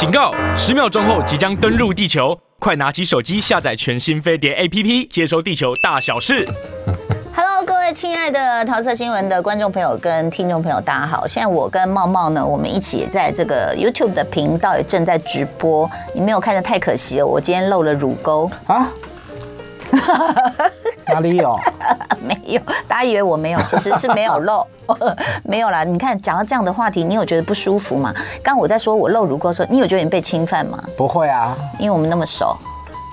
警告！十秒钟后即将登陆地球，快拿起手机下载全新飞碟 APP，接收地球大小事。Hello，各位亲爱的桃色新闻的观众朋友跟听众朋友，大家好！现在我跟茂茂呢，我们一起也在这个 YouTube 的频道也正在直播，你没有看的太可惜了，我今天露了乳沟啊。哪里有？没有，大家以为我没有，其实是没有露，没有啦。你看，讲到这样的话题，你有觉得不舒服吗？刚刚我在说我露乳沟的时候，你有觉得你被侵犯吗？不会啊，因为我们那么熟。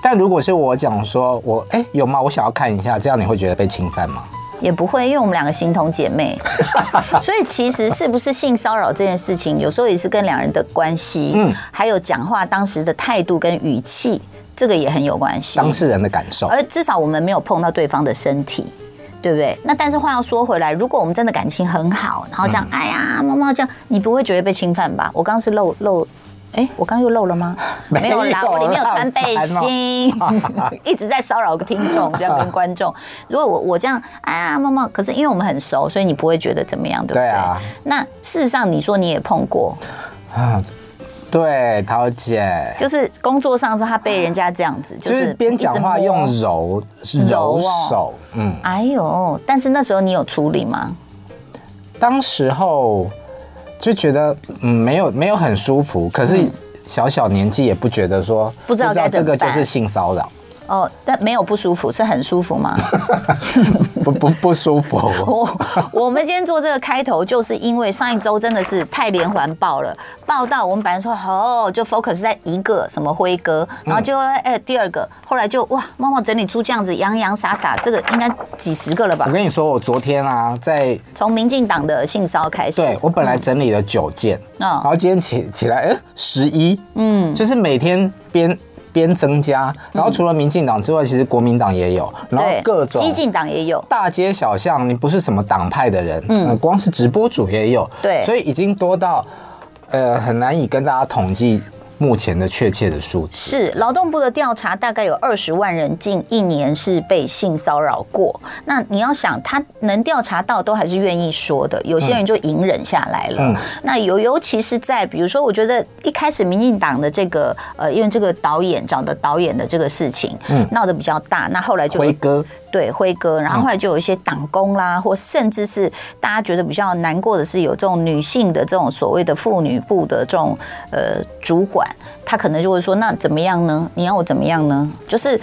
但如果是我讲说我哎、欸、有吗？我想要看一下，这样你会觉得被侵犯吗？也不会，因为我们两个形同姐妹，所以其实是不是性骚扰这件事情，有时候也是跟两人的关系，嗯，还有讲话当时的态度跟语气。这个也很有关系，当事人的感受，而至少我们没有碰到对方的身体，对不对？那但是话要说回来，如果我们真的感情很好，然后这样，嗯、哎呀，猫猫这样，你不会觉得被侵犯吧？我刚刚是漏漏，哎，我刚刚又漏了吗？没有啦，我里面有穿背心，一直在骚扰个听众，这样跟观众。如果我我这样，哎呀，猫猫，可是因为我们很熟，所以你不会觉得怎么样，对不对？对啊。那事实上，你说你也碰过啊。对，桃姐就是工作上是他被人家这样子，就是边讲话用揉揉手，嗯，哎呦，但是那时候你有处理吗？当时候就觉得嗯，没有没有很舒服，可是小小年纪也不觉得说不知道这个就是性骚扰。哦，但没有不舒服，是很舒服吗？不不不舒服。我我们今天做这个开头，就是因为上一周真的是太连环爆了，爆到我们本来说哦，就 focus 在一个什么辉哥，然后就哎第二个，后来就哇，默默整理出这样子洋洋洒洒，这个应该几十个了吧？我跟你说，我昨天啊，在从民进党的性骚开始，对我本来整理了九件，嗯，然后今天起起来，哎，十一，嗯，就是每天边。边增加，然后除了民进党之外，其实国民党也有，然后各种激进党也有，大街小巷，你不是什么党派的人，嗯，光是直播主也有，对，所以已经多到，呃，很难以跟大家统计。目前的确切的数字是劳动部的调查，大概有二十万人近一年是被性骚扰过。那你要想，他能调查到，都还是愿意说的。有些人就隐忍下来了。嗯、那尤尤其是在比如说，我觉得一开始民进党的这个呃，因为这个导演找的导演的这个事情，嗯，闹得比较大。那后来就辉哥。对，辉哥，然后后来就有一些党工啦，或甚至是大家觉得比较难过的是，有这种女性的这种所谓的妇女部的这种呃主管，他可能就会说，那怎么样呢？你要我怎么样呢？就是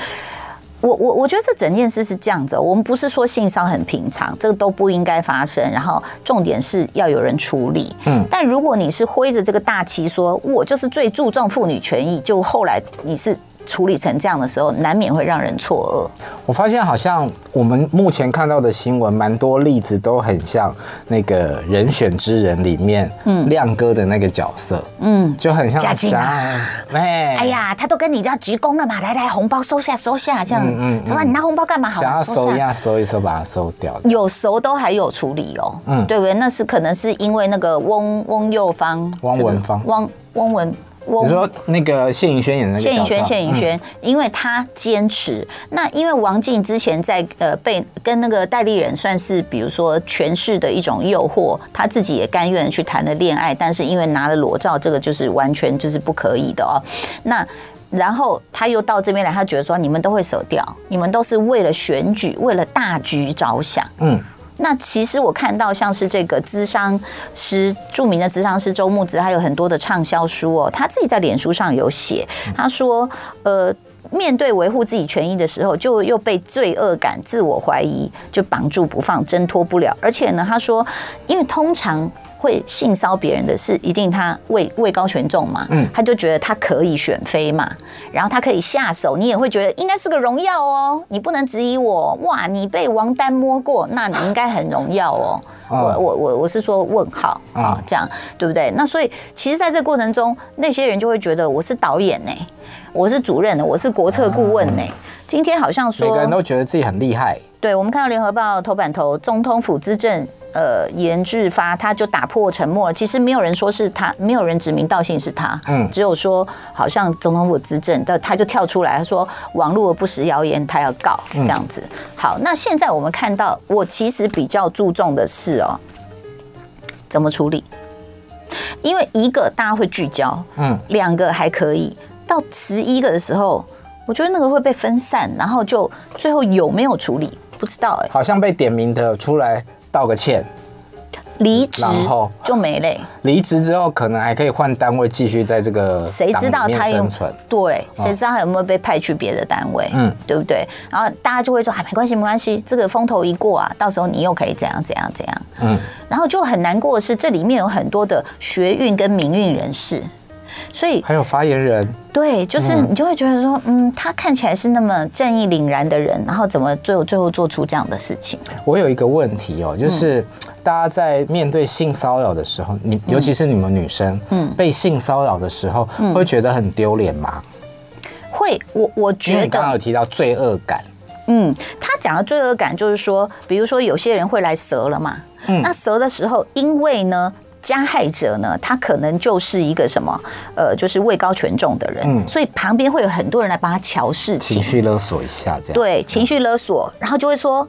我我我觉得这整件事是这样子，我们不是说性骚很平常，这个都不应该发生，然后重点是要有人处理。嗯，但如果你是挥着这个大旗说，我就是最注重妇女权益，就后来你是。处理成这样的时候，难免会让人错愕。我发现好像我们目前看到的新闻，蛮多例子都很像那个人选之人里面，嗯，亮哥的那个角色，嗯，就很像嘉靖啊，哎呀，他都跟你要鞠躬了嘛，来来，红包收下收下，这样，嗯，他说你拿红包干嘛？好，想要收一下，收一收，把它收掉。有熟都还有处理哦，嗯，对不对？那是可能是因为那个翁翁幼芳，汪文芳，汪汪文。你说那个谢颖轩演的那个谢颖轩，谢盈萱，因为他坚持。那因为王静之前在呃被跟那个戴立人算是比如说权势的一种诱惑，他自己也甘愿去谈了恋爱，但是因为拿了裸照，这个就是完全就是不可以的哦。那然后他又到这边来，他觉得说你们都会舍掉，你们都是为了选举，为了大局着想，嗯。那其实我看到像是这个咨商师，著名的咨商师周木子，他有很多的畅销书哦，他自己在脸书上有写，他说，呃，面对维护自己权益的时候，就又被罪恶感、自我怀疑就绑住不放，挣脱不了，而且呢，他说，因为通常。会性骚别人的是一定他位位高权重嘛，嗯，他就觉得他可以选妃嘛，然后他可以下手，你也会觉得应该是个荣耀哦，你不能质疑我，哇，你被王丹摸过，那你应该很荣耀哦，我我我我是说问号啊，这样对不对？那所以其实在这个过程中，那些人就会觉得我是导演呢，我是主任呢，我是国策顾问呢，今天好像说每个人都觉得自己很厉害，对，我们看到联合报头版头，总统府资政。呃，严志发他就打破沉默了。其实没有人说是他，没有人指名道姓是他，嗯，只有说好像总统府资政，但他就跳出来他说网络的不实谣言，他要告这样子。好，那现在我们看到，我其实比较注重的是哦，怎么处理？因为一个大家会聚焦，嗯，两个还可以，到十一个的时候，我觉得那个会被分散，然后就最后有没有处理不知道哎、欸，好像被点名的出来道个歉。离职然后就没嘞。离职之后可能还可以换单位继续在这个谁知道他有对，谁知道他有没有被派去别的单位？嗯，对不对？然后大家就会说，哎，没关系，没关系，这个风头一过啊，到时候你又可以怎样怎样怎样。嗯，然后就很难过的是，这里面有很多的学运跟民运人士。所以还有发言人，对，就是你就会觉得说，嗯，他看起来是那么正义凛然的人，然后怎么最后最后做出这样的事情？我有一个问题哦，就是大家在面对性骚扰的时候，你尤其是你们女生，嗯，被性骚扰的时候，会觉得很丢脸吗？会，我我觉得，你刚刚有提到罪恶感，嗯，他讲的罪恶感就是说，比如说有些人会来蛇了嘛，嗯，那蛇的时候，因为呢。加害者呢，他可能就是一个什么，呃，就是位高权重的人，嗯，所以旁边会有很多人来帮他瞧事情，情绪勒索一下，这样对，情绪勒索，然后就会说。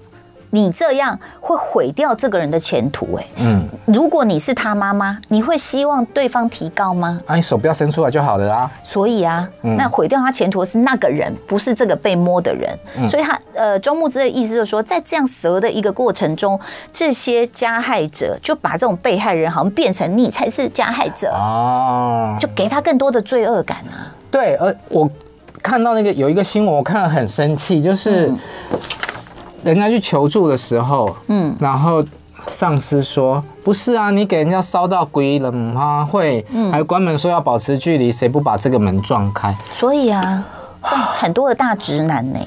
你这样会毁掉这个人的前途，哎，嗯，如果你是他妈妈，你会希望对方提高吗？啊，你手不要伸出来就好了啊。所以啊，那毁掉他前途的是那个人，不是这个被摸的人。所以他呃，周牧之的意思就是说，在这样蛇的一个过程中，这些加害者就把这种被害人好像变成你才是加害者啊，就给他更多的罪恶感啊。对，而我看到那个有一个新闻，我看了很生气，就是。人家去求助的时候，嗯，然后上司说不是啊，你给人家烧到鬼了吗？会，嗯，还关门说要保持距离，谁不把这个门撞开？所以啊，这很多的大直男呢，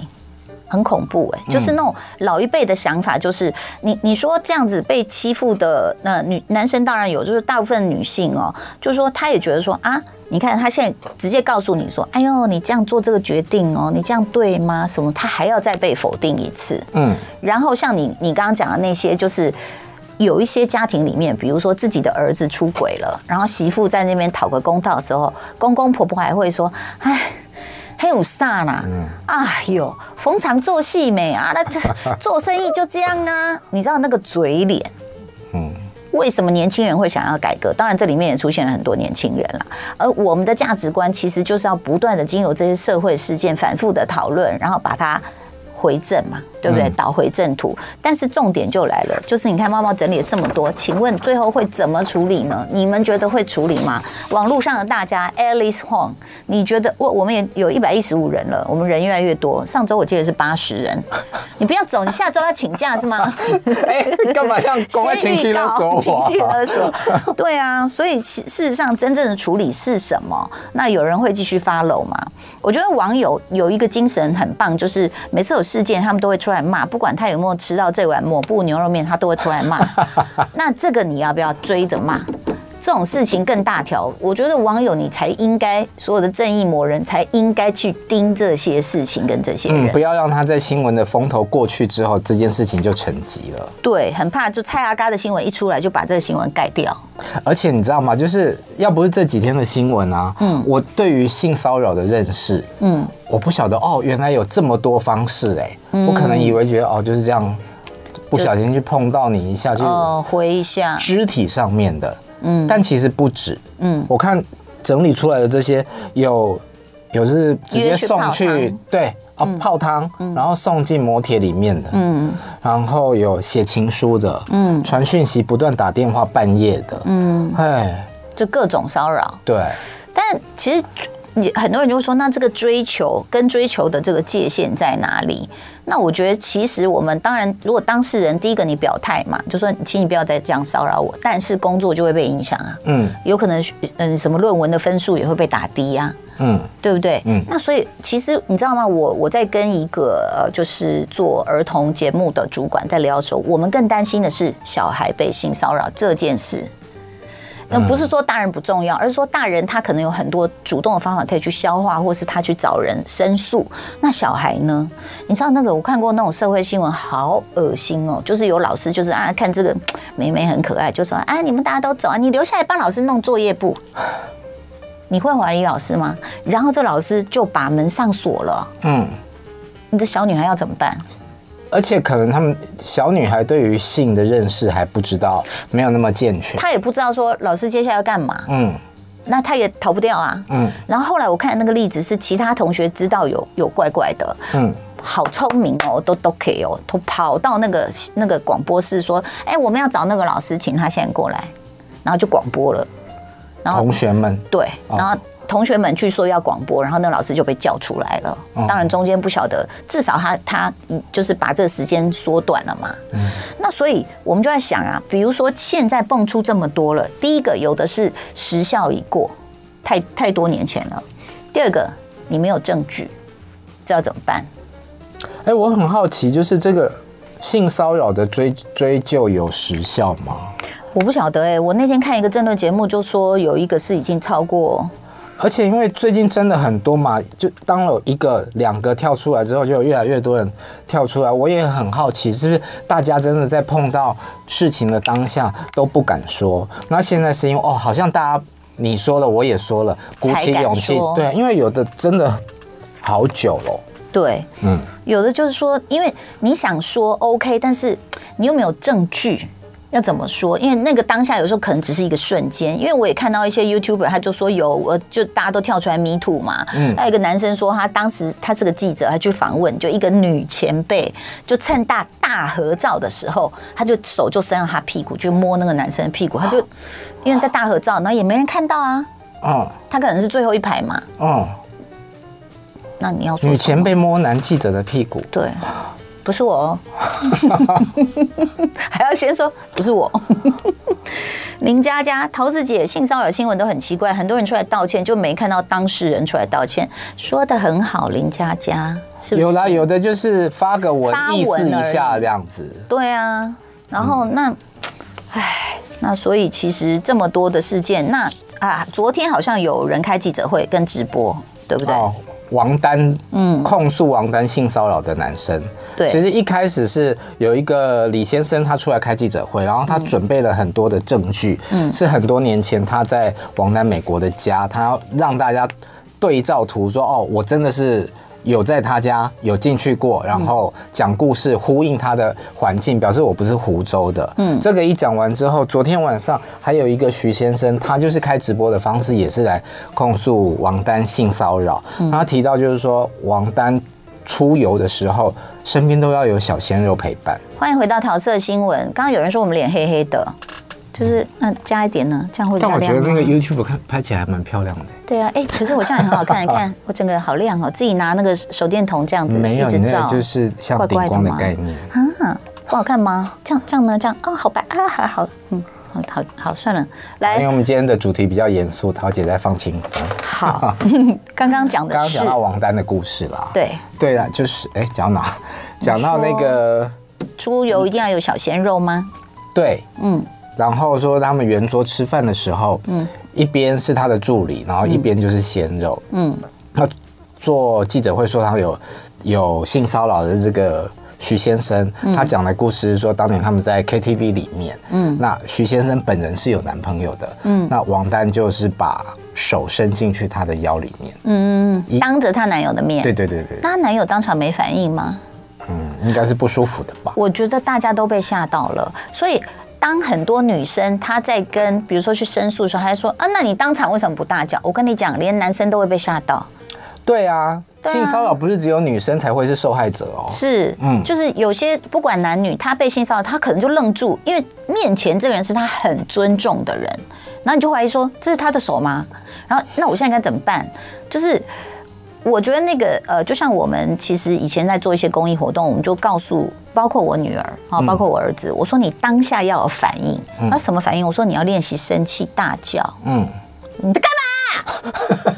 很恐怖哎，就是那种老一辈的想法，就是你你说这样子被欺负的那女男生当然有，就是大部分女性哦，就是说她也觉得说啊。你看他现在直接告诉你说：“哎呦，你这样做这个决定哦，你这样对吗？什么？她还要再被否定一次。”嗯，然后像你你刚刚讲的那些，就是有一些家庭里面，比如说自己的儿子出轨了，然后媳妇在那边讨个公道的时候，公公婆婆还会说：“哎，很有煞啦，哎呦，逢场作戏没啊？那这 做生意就这样啊？你知道那个嘴脸？嗯。”为什么年轻人会想要改革？当然，这里面也出现了很多年轻人啦。而我们的价值观其实就是要不断的经由这些社会事件反复的讨论，然后把它回正嘛。对不对？导回正途，但是重点就来了，就是你看猫猫整理了这么多，请问最后会怎么处理呢？你们觉得会处理吗？网络上的大家，Alice Huang，你觉得我我们也有一百一十五人了，我们人越来越多。上周我记得是八十人，你不要走，你下周要请假是吗？哎，干嘛这样公开情绪勒索？情绪勒索，对啊，所以事实上真正的处理是什么？那有人会继续 follow 吗？我觉得网友有一个精神很棒，就是每次有事件，他们都会出来骂，不管他有没有吃到这碗抹布牛肉面，他都会出来骂。那这个你要不要追着骂？这种事情更大条，我觉得网友你才应该，所有的正义魔人才应该去盯这些事情跟这些人，嗯，不要让他在新闻的风头过去之后，这件事情就沉寂了。对，很怕就蔡阿嘎的新闻一出来，就把这个新闻盖掉。而且你知道吗？就是要不是这几天的新闻啊，嗯，我对于性骚扰的认识，嗯，我不晓得哦，原来有这么多方式哎，嗯，我可能以为觉得哦就是这样，不小心去碰到你一下就哦回一下肢体上面的。嗯，但其实不止。嗯，我看整理出来的这些有有是直接送去对啊泡汤，然后送进摩铁里面的，嗯，然后有写情书的，嗯，传讯息不断打电话半夜的，嗯，哎，就各种骚扰。对，但其实。你很多人就会说，那这个追求跟追求的这个界限在哪里？那我觉得，其实我们当然，如果当事人第一个你表态嘛，就说，请你不要再这样骚扰我，但是工作就会被影响啊。嗯，有可能嗯，什么论文的分数也会被打低呀。嗯，对不对？嗯，那所以其实你知道吗？我我在跟一个呃，就是做儿童节目的主管在聊的时候，我们更担心的是小孩被性骚扰这件事。那不是说大人不重要，而是说大人他可能有很多主动的方法可以去消化，或是他去找人申诉。那小孩呢？你知道那个我看过那种社会新闻，好恶心哦！就是有老师就是啊，看这个妹妹很可爱，就说啊，你们大家都走啊，你留下来帮老师弄作业簿。你会怀疑老师吗？然后这老师就把门上锁了。嗯，你的小女孩要怎么办？而且可能他们小女孩对于性的认识还不知道，没有那么健全。她也不知道说老师接下来要干嘛。嗯，那她也逃不掉啊。嗯，然后后来我看那个例子是其他同学知道有有怪怪的。嗯，好聪明哦，都都可以哦，都跑到那个那个广播室说：“哎，我们要找那个老师，请他现在过来。”然后就广播了。然后同学们对，然后。同学们去说要广播，然后那老师就被叫出来了。当然中间不晓得，至少他他就是把这个时间缩短了嘛。嗯。那所以我们就在想啊，比如说现在蹦出这么多了，第一个有的是时效已过，太太多年前了。第二个你没有证据，这要怎么办？哎，我很好奇，就是这个性骚扰的追追究有时效吗？我不晓得哎，我那天看一个政论节目，就说有一个是已经超过。而且因为最近真的很多嘛，就当了一个两个跳出来之后，就有越来越多人跳出来。我也很好奇，是不是大家真的在碰到事情的当下都不敢说？那现在是因为哦，好像大家你说了，我也说了，鼓起勇气。对，因为有的真的好久了。对，嗯，有的就是说，因为你想说 OK，但是你又没有证据。要怎么说？因为那个当下有时候可能只是一个瞬间。因为我也看到一些 YouTuber，他就说有，我就大家都跳出来 Me Too 嘛。嗯。还有一个男生说，他当时他是个记者，他去访问，就一个女前辈，就趁大大合照的时候，他就手就伸到他屁股，就摸那个男生的屁股。他就因为在大合照，然后也没人看到啊。哦。他可能是最后一排嘛。哦。那你要说女前辈摸男记者的屁股？对。不是我哦，还要先说不是我。林佳佳、桃子姐性骚扰新闻都很奇怪，很多人出来道歉，就没看到当事人出来道歉。说的很好，林佳佳是不是？有啦，有的就是发个文意思一下这样子。对啊，然后那，哎，那所以其实这么多的事件，那啊，昨天好像有人开记者会跟直播，对不对？哦王丹，嗯，控诉王丹性骚扰的男生，对，其实一开始是有一个李先生，他出来开记者会，然后他准备了很多的证据，嗯，是很多年前他在王丹美国的家，他要让大家对照图说，哦，我真的是。有在他家有进去过，然后讲故事呼应他的环境，表示我不是湖州的。嗯，这个一讲完之后，昨天晚上还有一个徐先生，他就是开直播的方式，也是来控诉王丹性骚扰。他提到就是说，王丹出游的时候，身边都要有小鲜肉陪伴。欢迎回到桃色新闻。刚刚有人说我们脸黑黑的。就是那加一点呢，这样会。但我觉得那个 YouTube 看拍起来还蛮漂亮的。对啊，哎，可是我这样也很好看，你看 我整个好亮哦，自己拿那个手电筒这样子没有，你那就是像顶光的概念啊，不好看吗？这样这样呢？这样哦，好白啊，还好，嗯，好好好，算了，来，因为我们今天的主题比较严肃，桃姐在放轻松。好，刚刚讲的刚刚讲到王丹的故事啦。对对啊，就是哎，讲到哪？讲到那个出游一定要有小鲜肉吗？对，嗯。然后说他们圆桌吃饭的时候，嗯，一边是他的助理，然后一边就是鲜肉，嗯，那做记者会说他有有性骚扰的这个徐先生，他讲的故事是说当年他们在 KTV 里面，嗯，那徐先生本人是有男朋友的，嗯，那王丹就是把手伸进去他的腰里面，嗯，当着她男友的面，对对对对，那她男友当场没反应吗？嗯，应该是不舒服的吧。我觉得大家都被吓到了，所以。当很多女生她在跟，比如说去申诉的时候，她说啊，那你当场为什么不大叫？我跟你讲，连男生都会被吓到。对啊，对啊，性骚扰不是只有女生才会是受害者哦。是，嗯，就是有些不管男女，他被性骚扰，他可能就愣住，因为面前这个人是他很尊重的人，然后你就怀疑说这是他的手吗？然后那我现在该怎么办？就是。我觉得那个呃，就像我们其实以前在做一些公益活动，我们就告诉包括我女儿啊，包括我儿子，我说你当下要有反应。那什么反应？我说你要练习生气大叫。嗯，你在干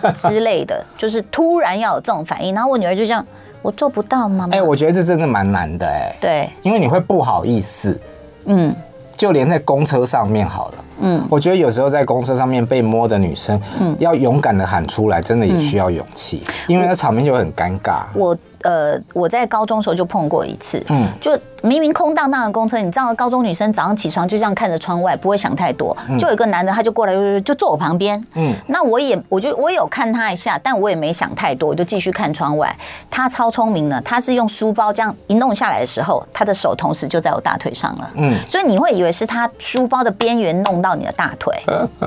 嘛？之类的，就是突然要有这种反应。然后我女儿就这样，我做不到吗？哎，我觉得这真的蛮难的哎。对，因为你会不好意思。嗯。就连在公车上面好了，嗯，我觉得有时候在公车上面被摸的女生，嗯，要勇敢的喊出来，真的也需要勇气，因为那场面就很尴尬。我呃，我在高中的时候就碰过一次，嗯，就明明空荡荡的公车，你知道高中女生早上起床就这样看着窗外，不会想太多，就有一个男的他就过来就就坐我旁边，嗯，那我也我就我有看他一下，但我也没想太多，我就继续看窗外。他超聪明的，他是用书包这样一弄下来的时候，他的手同时就在我大腿上了，嗯，所以你会以为是他书包的边缘弄到你的大腿，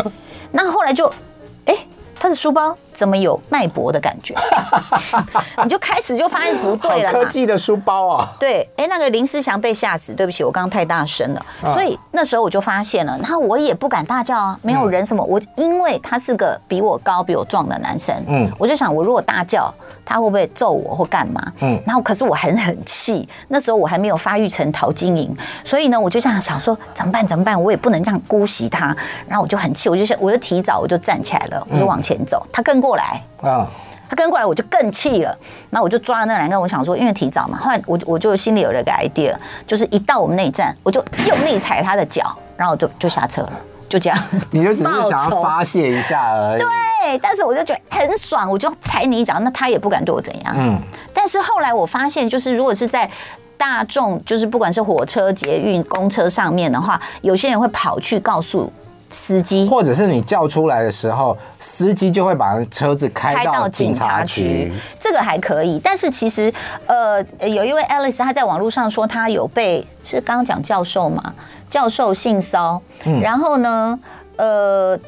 那后来就，哎。他的书包怎么有脉搏的感觉？你就开始就发现不对了。科技的书包啊，对，哎，那个林思祥被吓死，对不起，我刚刚太大声了，所以那时候我就发现了，然后我也不敢大叫啊，没有人什么，我因为他是个比我高、比我壮的男生，嗯，我就想，我如果大叫，他会不会揍我或干嘛？嗯，然后可是我很很气，那时候我还没有发育成陶晶莹，所以呢，我就这样想说，怎么办？怎么办？我也不能这样姑息他，然后我就很气，我就想，我就提早我就站起来了，我就往前走，他跟过来啊，他跟过来我就更气了，那我就抓了那两个，我想说，因为提早嘛，后来我我就心里有了个 idea，就是一到我们那一站，我就用力踩他的脚，然后我就就下车了。就这样，你就只是想要发泄一下而已。对，但是我就觉得很爽，我就踩你一脚，那他也不敢对我怎样。嗯。但是后来我发现，就是如果是在大众，就是不管是火车、捷运、公车上面的话，有些人会跑去告诉司机，或者是你叫出来的时候，司机就会把车子开到警察局。这个还可以，但是其实呃，有一位 Alice，她在网络上说，她有被是刚刚讲教授嘛？教授性骚，然后呢，呃，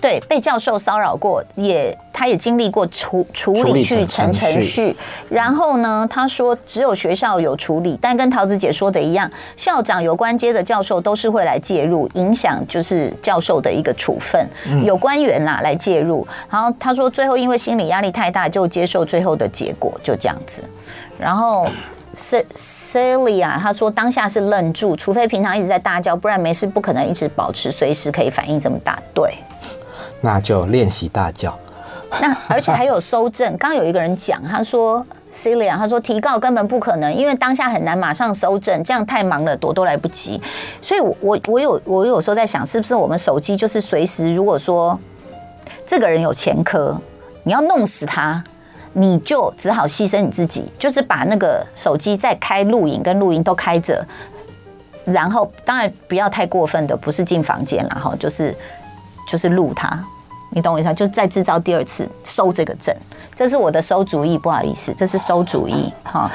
对，被教授骚扰过，也他也经历过处处理去程程序，然后呢，他说只有学校有处理，但跟桃子姐说的一样，校长有关接的教授都是会来介入，影响就是教授的一个处分，有官员啦来介入，然后他说最后因为心理压力太大，就接受最后的结果，就这样子，然后。Celia，他说当下是愣住，除非平常一直在大叫，不然没事不可能一直保持随时可以反应这么大。对，那就练习大叫。那而且还有搜证，刚有一个人讲，他说 Celia，他说提告根本不可能，因为当下很难马上搜证，这样太忙了，躲都来不及。所以我，我我有我有时候在想，是不是我们手机就是随时，如果说这个人有前科，你要弄死他。你就只好牺牲你自己，就是把那个手机再开录影跟录音都开着，然后当然不要太过分的，不是进房间了哈，就是就是录他，你懂我意思？就是再制造第二次收这个证，这是我的收主意，不好意思，这是收主意哈。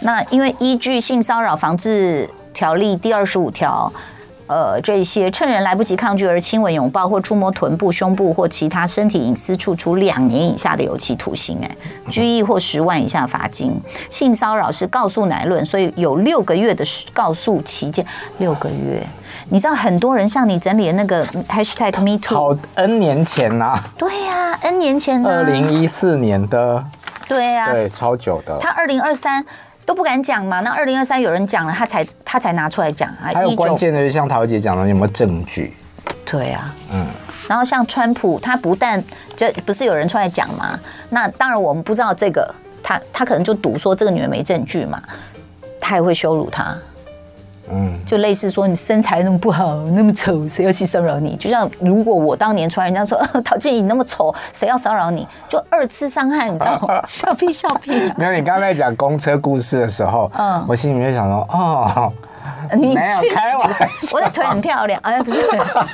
那因为依据性骚扰防治条例第二十五条。呃，这些趁人来不及抗拒而亲吻、拥抱或触摸臀部、胸部或其他身体隐私处，处两年以下的有期徒刑，哎，拘役或十万以下罚金。性骚扰是告诉乃论，所以有六个月的告诉期间。六个月，你知道很多人向你整理的那个 hashtag me too，好 N 年前呐、啊。对呀、啊，N 年前、啊。二零一四年的。对呀、啊。对，超久的。他二零二三。都不敢讲嘛？那二零二三有人讲了，他才他才拿出来讲啊。还有关键的，就像桃姐讲的，有没有证据？对啊，嗯。然后像川普，他不但就不是有人出来讲嘛？那当然我们不知道这个，他他可能就赌说这个女人没证据嘛，他也会羞辱她。嗯，就类似说你身材那么不好，那么丑，谁要去骚扰你？就像如果我当年传人家说 陶晶莹你那么丑，谁要骚扰你？就二次伤害，你知道吗？笑屁笑屁、啊。没有，你刚才讲公车故事的时候，嗯，我心里面就想说，哦。你没有开玩笑，我的腿很漂亮，哎，不是。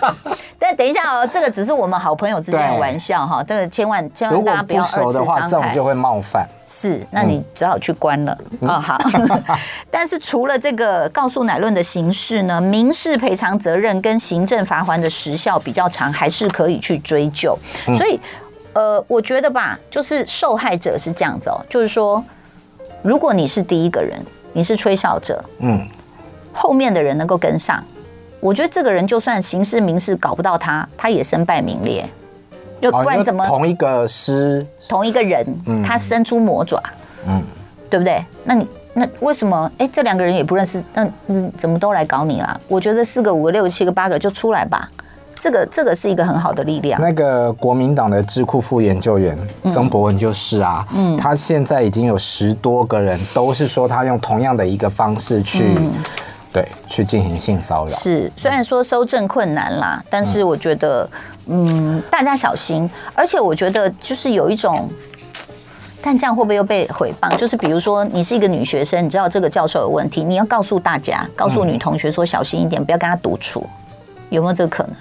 但等一下哦，这个只是我们好朋友之间的玩笑哈，这个千万千万大家不要二次伤害。这种就会冒犯。是，那你只好去关了啊。好。但是除了这个告诉乃论的形式呢，民事赔偿责任跟行政罚锾的时效比较长，还是可以去追究。所以，呃，我觉得吧，就是受害者是这样子哦，就是说，如果你是第一个人，你是吹哨者，嗯。后面的人能够跟上，我觉得这个人就算刑事民事搞不到他，他也身败名裂。就不然怎么同一个师同一个人，他伸出魔爪，嗯，对不对？那你那为什么？哎，这两个人也不认识，那那怎么都来搞你啦？我觉得四个、五个、六个、七个、八个就出来吧。这个这个是一个很好的力量。那个国民党的智库副研究员曾博文就是啊，嗯，他现在已经有十多个人都是说他用同样的一个方式去。对，去进行性骚扰是，虽然说收证困难啦，但是我觉得，嗯，大家小心。而且我觉得，就是有一种，但这样会不会又被毁谤？就是比如说，你是一个女学生，你知道这个教授有问题，你要告诉大家，告诉女同学说小心一点，不要跟他独处，有没有这个可能？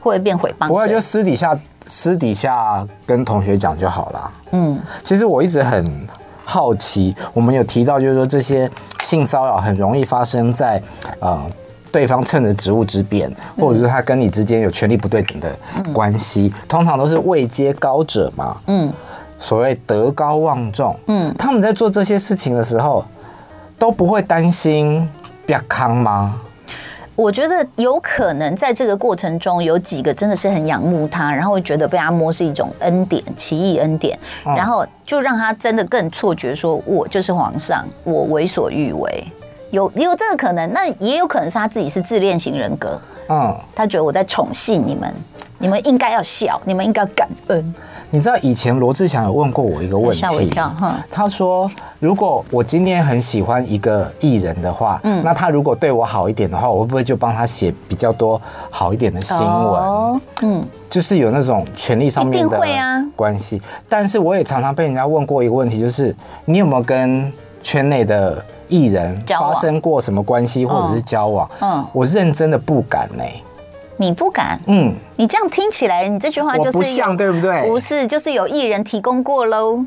会不会变诽谤？不会，就私底下私底下跟同学讲就好了。嗯，其实我一直很好奇，我们有提到，就是说这些性骚扰很容易发生在呃。对方趁着职务之便，或者是他跟你之间有权力不对等的关系，嗯、通常都是位阶高者嘛。嗯，所谓德高望重。嗯，他们在做这些事情的时候，都不会担心被康吗？我觉得有可能在这个过程中，有几个真的是很仰慕他，然后会觉得被他摸是一种恩典，奇异恩典，然后就让他真的更错觉，说我就是皇上，我为所欲为。有也有这个可能，那也有可能是他自己是自恋型人格。嗯，他觉得我在宠幸你们，你们应该要笑，你们应该要感恩。你知道以前罗志祥有问过我一个问题，吓我一跳。他说：“如果我今天很喜欢一个艺人的话，嗯，那他如果对我好一点的话，我会不会就帮他写比较多好一点的新闻？哦，嗯，就是有那种权力上面的关系。但是我也常常被人家问过一个问题，就是你有没有跟圈内的？”艺人发生过什么关系或者是交往？嗯，我认真的不敢呢。你不敢？嗯，你这样听起来，你这句话就是不像，对不对？不是，就是有艺人提供过喽，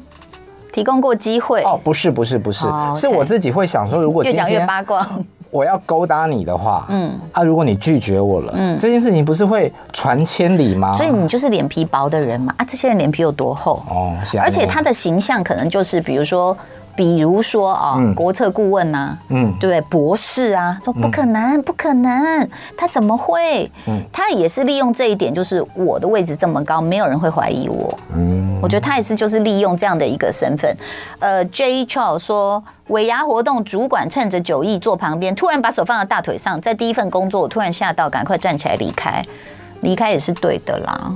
提供过机会。哦，不是，不是，不是，是我自己会想说，如果越讲越八卦，我要勾搭你的话，嗯啊，如果你拒绝我了，嗯，这件事情不是会传千里吗？所以你就是脸皮薄的人嘛。啊，这些人脸皮有多厚？哦，而且他的形象可能就是，比如说。比如说啊，嗯、国策顾问呐、啊，嗯，对，博士啊，说不可能，嗯、不可能，他怎么会？嗯，他也是利用这一点，就是我的位置这么高，没有人会怀疑我。嗯，我觉得他也是，就是利用这样的一个身份。呃，J. Charles 说，尾牙活动主管趁着酒意坐旁边，突然把手放到大腿上，在第一份工作，我突然吓到，赶快站起来离开，离开也是对的啦。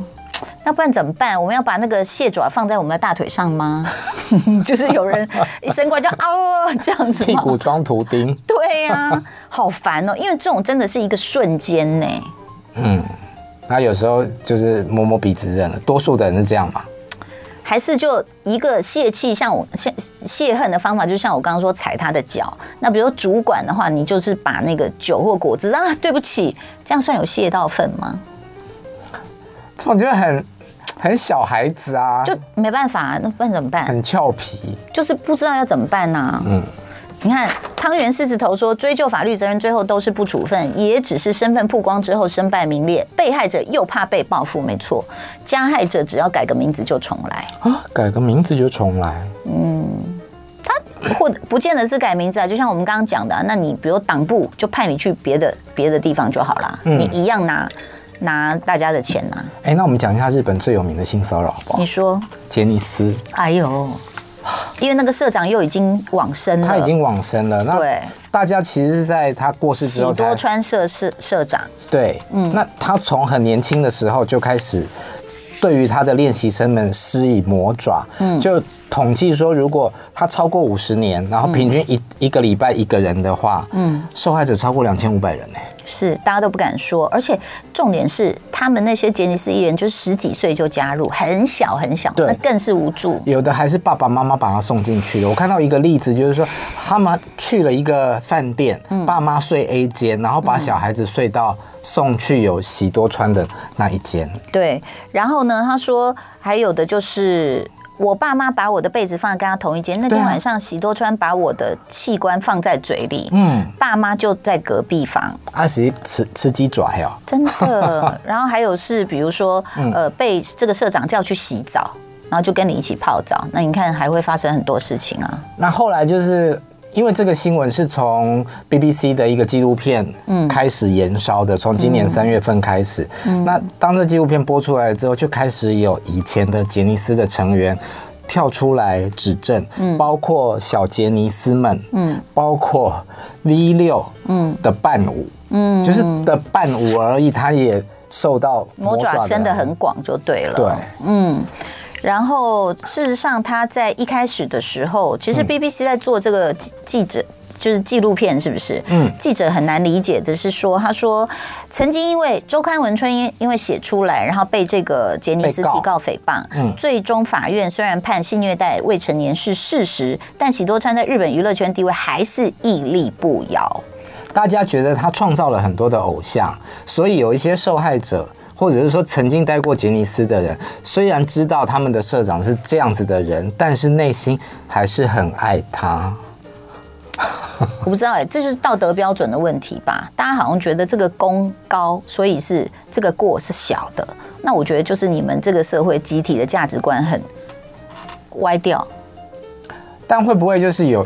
那不然怎么办？我们要把那个蟹爪放在我们的大腿上吗？就是有人一伸过来就啊，这样子，屁股装图钉。对呀、啊，好烦哦！因为这种真的是一个瞬间呢。嗯，那有时候就是摸摸鼻子认了，多数的人是这样嘛？还是就一个泄气，像我泄泄恨的方法，就像我刚刚说踩他的脚。那比如主管的话，你就是把那个酒或果汁啊，对不起，这样算有泄到份吗？我觉得很很小孩子啊，就没办法，那不然怎么办？很俏皮，就是不知道要怎么办呢、啊？嗯，你看汤圆狮子头说，追究法律责任，最后都是不处分，也只是身份曝光之后身败名裂，被害者又怕被报复，没错，加害者只要改个名字就重来啊，改个名字就重来。嗯，他或不见得是改名字啊，就像我们刚刚讲的、啊，那你比如党部就派你去别的别的地方就好了，嗯、你一样拿。拿大家的钱呐！哎，那我们讲一下日本最有名的性骚扰好不好？你说，杰尼斯。哎呦，因为那个社长又已经往生了，他已经往生了。那对，大家其实是在他过世之后，多川社社社长。对，嗯，那他从很年轻的时候就开始对于他的练习生们施以魔爪，嗯，就。统计说，如果他超过五十年，然后平均一一个礼拜一个人的话，嗯，受害者超过两千五百人呢。是，大家都不敢说，而且重点是，他们那些杰尼斯艺人，就是十几岁就加入，很小很小，那更是无助。有的还是爸爸妈妈把他送进去的。我看到一个例子，就是说他们去了一个饭店，嗯、爸妈睡 A 间，然后把小孩子睡到送去有喜多川的那一间。对，然后呢，他说还有的就是。我爸妈把我的被子放在跟他同一间。那天晚上，喜多川把我的器官放在嘴里。嗯，爸妈就在隔壁房。阿喜吃吃鸡爪呀？真的。然后还有是，比如说，呃，被这个社长叫去洗澡，然后就跟你一起泡澡。那你看，还会发生很多事情啊。那后来就是。因为这个新闻是从 BBC 的一个纪录片开始延烧的，从今年三月份开始。那当这纪录片播出来之后，就开始有以前的杰尼斯的成员跳出来指证，包括小杰尼斯们，嗯。包括 V 六嗯。的伴舞，嗯。就是的伴舞而已，他也受到魔爪伸得很广，就对了。对，嗯。然后，事实上，他在一开始的时候，其实 BBC 在做这个记者就是纪录片，是不是？嗯，记者很难理解的是说，他说曾经因为周刊文春因因为写出来，然后被这个杰尼斯提告诽谤，嗯，最终法院虽然判性虐待未成年是事实，但喜多川在日本娱乐圈地位还是屹立不摇。大家觉得他创造了很多的偶像，所以有一些受害者，或者是说曾经待过杰尼斯的人，虽然知道他们的社长是这样子的人，但是内心还是很爱他。我不知道哎、欸，这就是道德标准的问题吧？大家好像觉得这个功高，所以是这个过是小的。那我觉得就是你们这个社会集体的价值观很歪掉。但会不会就是有？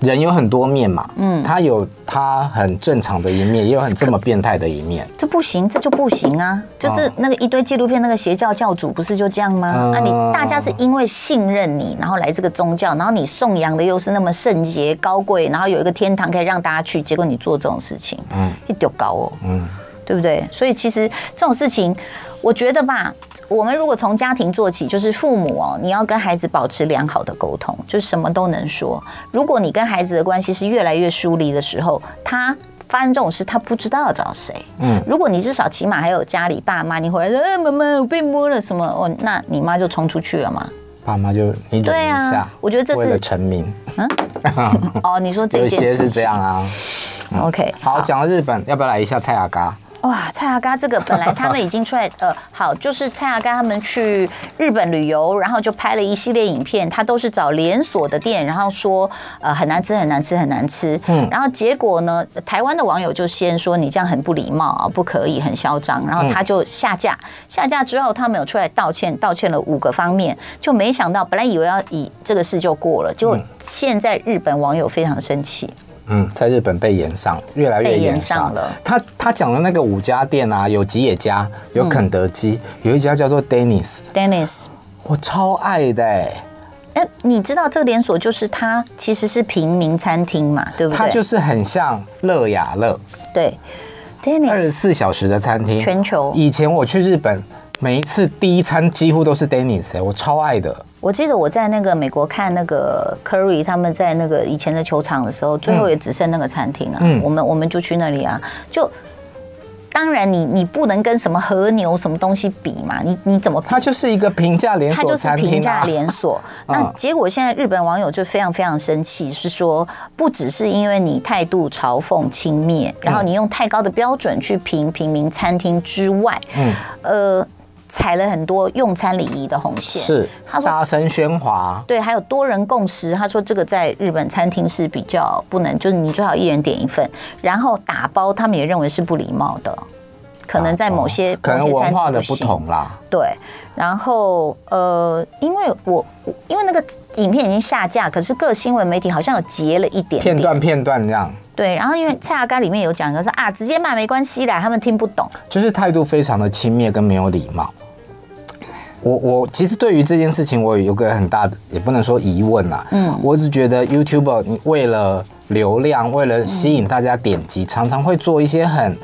人有很多面嘛，嗯，他有他很正常的一面，也有很这么变态的一面。这不行，这就不行啊！就是那个一堆纪录片，那个邪教教主不是就这样吗？嗯、啊，你大家是因为信任你，然后来这个宗教，然后你颂扬的又是那么圣洁高贵，然后有一个天堂可以让大家去，结果你做这种事情，嗯，一丢高哦，嗯，对不对？所以其实这种事情。我觉得吧，我们如果从家庭做起，就是父母哦，你要跟孩子保持良好的沟通，就是什么都能说。如果你跟孩子的关系是越来越疏离的时候，他发生这种事，他不知道要找谁。嗯，如果你至少起码还有家里爸妈，你回来说，哎，妈妈，我被摸了什么？哦，那你妈就冲出去了嘛。爸妈就你忍一下。啊、我觉得这是成名。嗯，哦，你说这件事有些是这样啊。嗯、OK，好，讲到日本，要不要来一下蔡雅嘎？哇，蔡阿嘎这个本来他们已经出来，呃，好，就是蔡阿嘎他们去日本旅游，然后就拍了一系列影片，他都是找连锁的店，然后说，呃，很难吃，很难吃，很难吃。嗯，然后结果呢，台湾的网友就先说你这样很不礼貌啊，不可以，很嚣张，然后他就下架。下架之后，他们有出来道歉，道歉了五个方面，就没想到，本来以为要以这个事就过了，结果现在日本网友非常生气。嗯，在日本被延上，越来越延上了。他他讲的那个五家店啊，有吉野家，有肯德基，嗯、有一家叫做 Dennis。Dennis，我超爱的哎、欸。你知道这个连锁就是它其实是平民餐厅嘛，对不对？它就是很像乐雅乐。对，Dennis 二十四小时的餐厅，全球。以前我去日本，每一次第一餐几乎都是 Dennis，哎，我超爱的。我记得我在那个美国看那个 Curry 他们在那个以前的球场的时候，最后也只剩那个餐厅啊。嗯，我们我们就去那里啊。就当然你你不能跟什么和牛什么东西比嘛。你你怎么？它就是一个平价连锁，它就是平价连锁。那结果现在日本网友就非常非常生气，是说不只是因为你态度嘲讽轻蔑，然后你用太高的标准去评平民餐厅之外，嗯，呃。踩了很多用餐礼仪的红线，是他说大声喧哗，对，还有多人共食。他说这个在日本餐厅是比较不能，就是你最好一人点一份，然后打包，他们也认为是不礼貌的，可能在某些可能文化的不同啦。对，然后呃，因为我因为那个影片已经下架，可是各新闻媒体好像有截了一点片段片段这样。对，然后因为蔡阿嘎里面有讲的是啊，直接骂没关系啦，他们听不懂，就是态度非常的轻蔑跟没有礼貌。我我其实对于这件事情，我有个很大的，也不能说疑问啦。嗯，我只觉得 YouTuber 你为了流量，为了吸引大家点击，常常会做一些很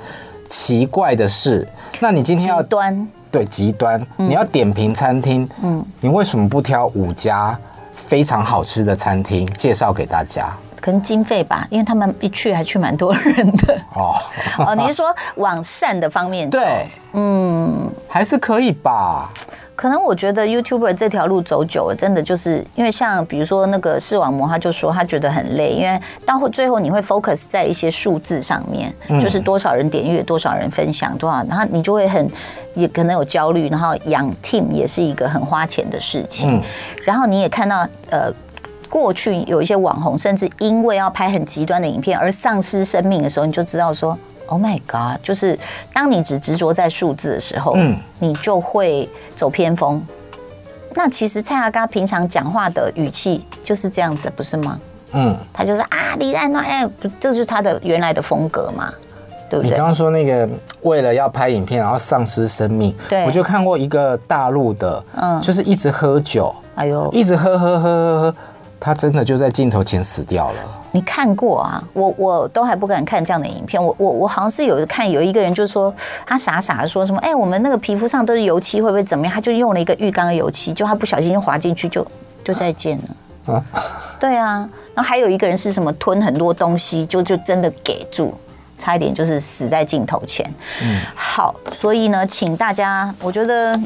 奇怪的事。那你今天要极端，对，极端，你要点评餐厅，嗯，你为什么不挑五家非常好吃的餐厅介绍给大家？可能经费吧，因为他们一去还去蛮多人的哦。哦，你是说往善的方面走？对，嗯，还是可以吧。可能我觉得 YouTuber 这条路走久了，真的就是因为像比如说那个视网膜，他就说他觉得很累，因为到最后你会 focus 在一些数字上面，就是多少人点阅、多少人分享多少，然后你就会很也可能有焦虑，然后养 team 也是一个很花钱的事情，然后你也看到呃。过去有一些网红，甚至因为要拍很极端的影片而丧失生命的时候，你就知道说，Oh my God！就是当你只执着在数字的时候，嗯，你就会走偏锋。那其实蔡阿嘎平常讲话的语气就是这样子，不是吗？嗯，他就是啊，李安，哎，这就是他的原来的风格嘛，对不对？你刚刚说那个为了要拍影片然后丧失生命，对，我就看过一个大陆的，嗯，就是一直喝酒，哎呦，一直喝喝喝喝喝。他真的就在镜头前死掉了。你看过啊？我我都还不敢看这样的影片。我我我好像是有看有一个人就说他傻傻的说什么，哎，我们那个皮肤上都是油漆，会不会怎么样？他就用了一个浴缸的油漆，就他不小心就滑进去就，就就再见了。啊？对啊。然后还有一个人是什么吞很多东西，就就真的给住，差一点就是死在镜头前。嗯，好，所以呢，请大家，我觉得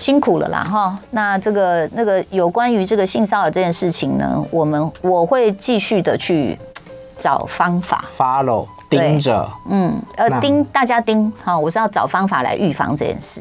辛苦了啦哈。那这个那个有关于这个性骚扰这件事情呢，我们我会继续的去找方法，follow 盯着，嗯，呃，盯大家盯，哈，我是要找方法来预防这件事。